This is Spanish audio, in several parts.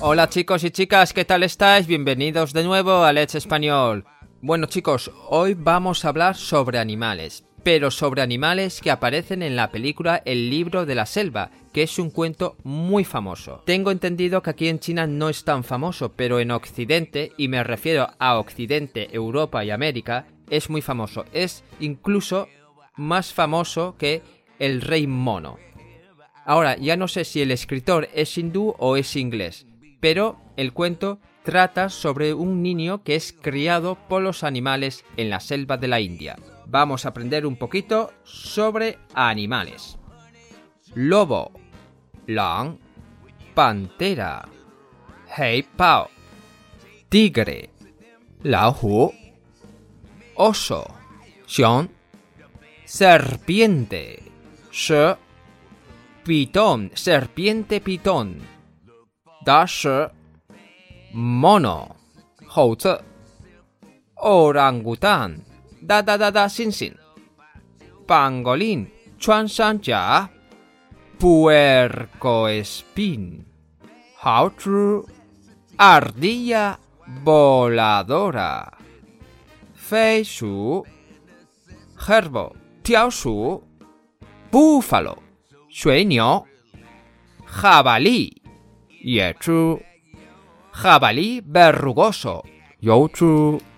Hola chicos y chicas, ¿qué tal estáis? Bienvenidos de nuevo a Let's Español. Bueno chicos, hoy vamos a hablar sobre animales, pero sobre animales que aparecen en la película El libro de la selva, que es un cuento muy famoso. Tengo entendido que aquí en China no es tan famoso, pero en Occidente, y me refiero a Occidente, Europa y América, es muy famoso. Es incluso más famoso que El Rey Mono. Ahora, ya no sé si el escritor es hindú o es inglés, pero el cuento trata sobre un niño que es criado por los animales en la selva de la India. Vamos a aprender un poquito sobre animales. Lobo, lang, pantera, hei pao, tigre, lao hu, oso, xiong, serpiente, shi, pitón, serpiente pitón, da shi, mono, 猴子 orangután, da da da da sin sin, pangolín, chuan shan jia, puerco espín, hao zhu, ardilla voladora, fei shu, gerbo, tiao shu, búfalo, shui niu, jabalí, ye zhu, jabalí.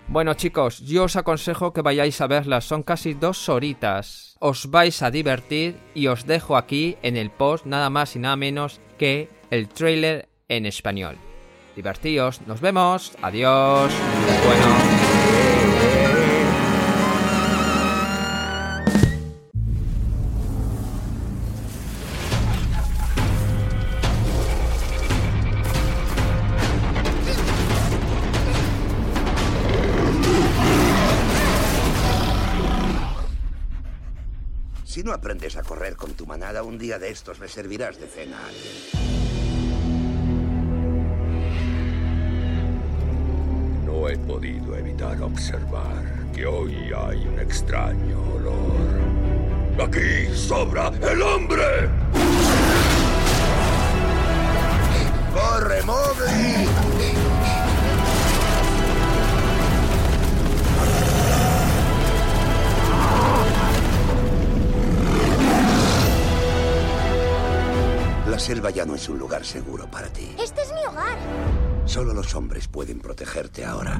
Bueno chicos, yo os aconsejo que vayáis a verlas, son casi dos horitas. Os vais a divertir y os dejo aquí en el post nada más y nada menos que el trailer en español. Divertíos, nos vemos, adiós. Bueno. Si no aprendes a correr con tu manada, un día de estos le servirás de cena a alguien. No he podido evitar observar que hoy hay un extraño olor. Aquí sobra el hombre. ¡Corre, Mowgli! La selva ya no es un lugar seguro para ti. Este es mi hogar. Solo los hombres pueden protegerte ahora.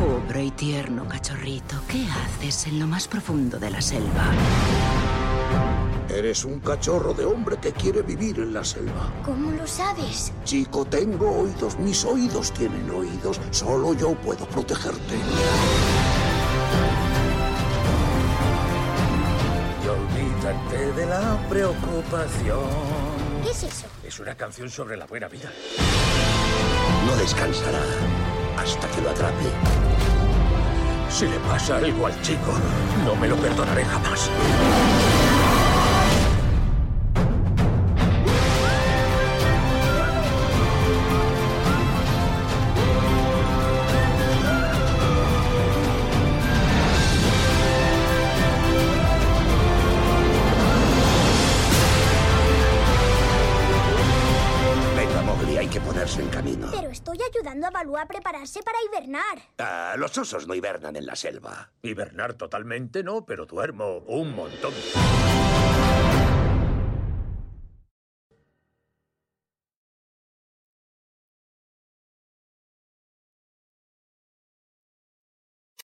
Pobre y tierno cachorrito, ¿qué haces en lo más profundo de la selva? Eres un cachorro de hombre que quiere vivir en la selva. ¿Cómo lo sabes? Chico, tengo oídos, mis oídos tienen oídos. Solo yo puedo protegerte. De la preocupación. ¿Qué es eso? Es una canción sobre la buena vida. No descansará hasta que lo atrape. Si le pasa algo al chico, no me lo perdonaré jamás. En camino. Pero estoy ayudando a Balú a prepararse para hibernar. Ah, los osos no hibernan en la selva. Hibernar totalmente no, pero duermo un montón.